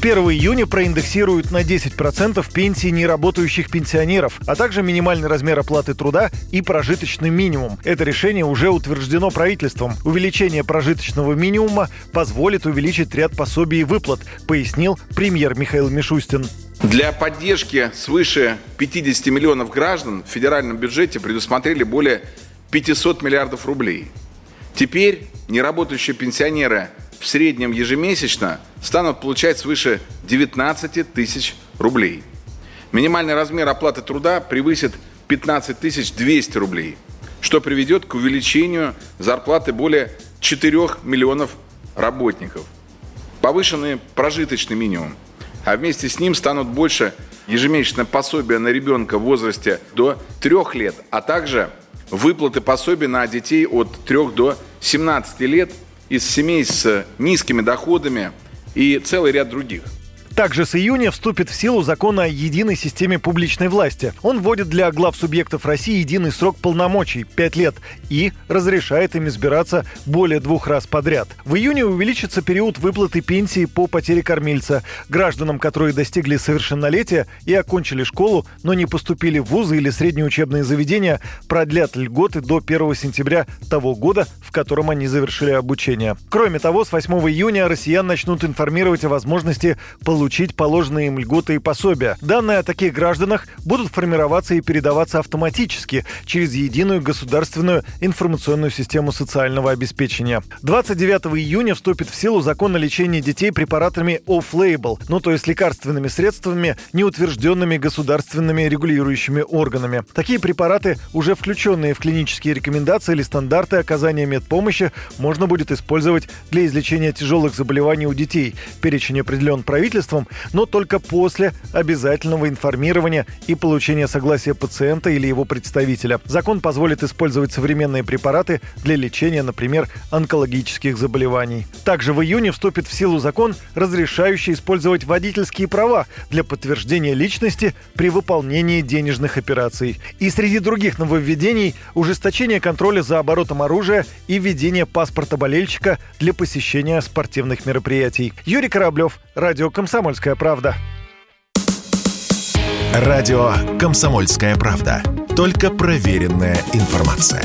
1 июня проиндексируют на 10% пенсии неработающих пенсионеров, а также минимальный размер оплаты труда и прожиточный минимум. Это решение уже утверждено правительством. Увеличение прожиточного минимума позволит увеличить ряд пособий и выплат, пояснил премьер Михаил Мишустин. Для поддержки свыше 50 миллионов граждан в федеральном бюджете предусмотрели более 500 миллиардов рублей. Теперь неработающие пенсионеры в среднем ежемесячно станут получать свыше 19 тысяч рублей. Минимальный размер оплаты труда превысит 15 200 рублей, что приведет к увеличению зарплаты более 4 миллионов работников. Повышенный прожиточный минимум – а вместе с ним станут больше ежемесячное пособие на ребенка в возрасте до 3 лет, а также выплаты пособий на детей от 3 до 17 лет из семей с низкими доходами и целый ряд других. Также с июня вступит в силу закон о единой системе публичной власти. Он вводит для глав субъектов России единый срок полномочий – 5 лет и разрешает им избираться более двух раз подряд. В июне увеличится период выплаты пенсии по потере кормильца. Гражданам, которые достигли совершеннолетия и окончили школу, но не поступили в вузы или средние учебные заведения, продлят льготы до 1 сентября того года, в котором они завершили обучение. Кроме того, с 8 июня россиян начнут информировать о возможности получить получить положенные им льготы и пособия. Данные о таких гражданах будут формироваться и передаваться автоматически через единую государственную информационную систему социального обеспечения. 29 июня вступит в силу закон о лечении детей препаратами off-label, ну то есть лекарственными средствами, не утвержденными государственными регулирующими органами. Такие препараты, уже включенные в клинические рекомендации или стандарты оказания медпомощи, можно будет использовать для излечения тяжелых заболеваний у детей. Перечень определен правительством лекарством, но только после обязательного информирования и получения согласия пациента или его представителя. Закон позволит использовать современные препараты для лечения, например, онкологических заболеваний. Также в июне вступит в силу закон, разрешающий использовать водительские права для подтверждения личности при выполнении денежных операций. И среди других нововведений – ужесточение контроля за оборотом оружия и введение паспорта болельщика для посещения спортивных мероприятий. Юрий Кораблев, Радио «Комсомольская «Комсомольская правда». Радио «Комсомольская правда». Только проверенная информация.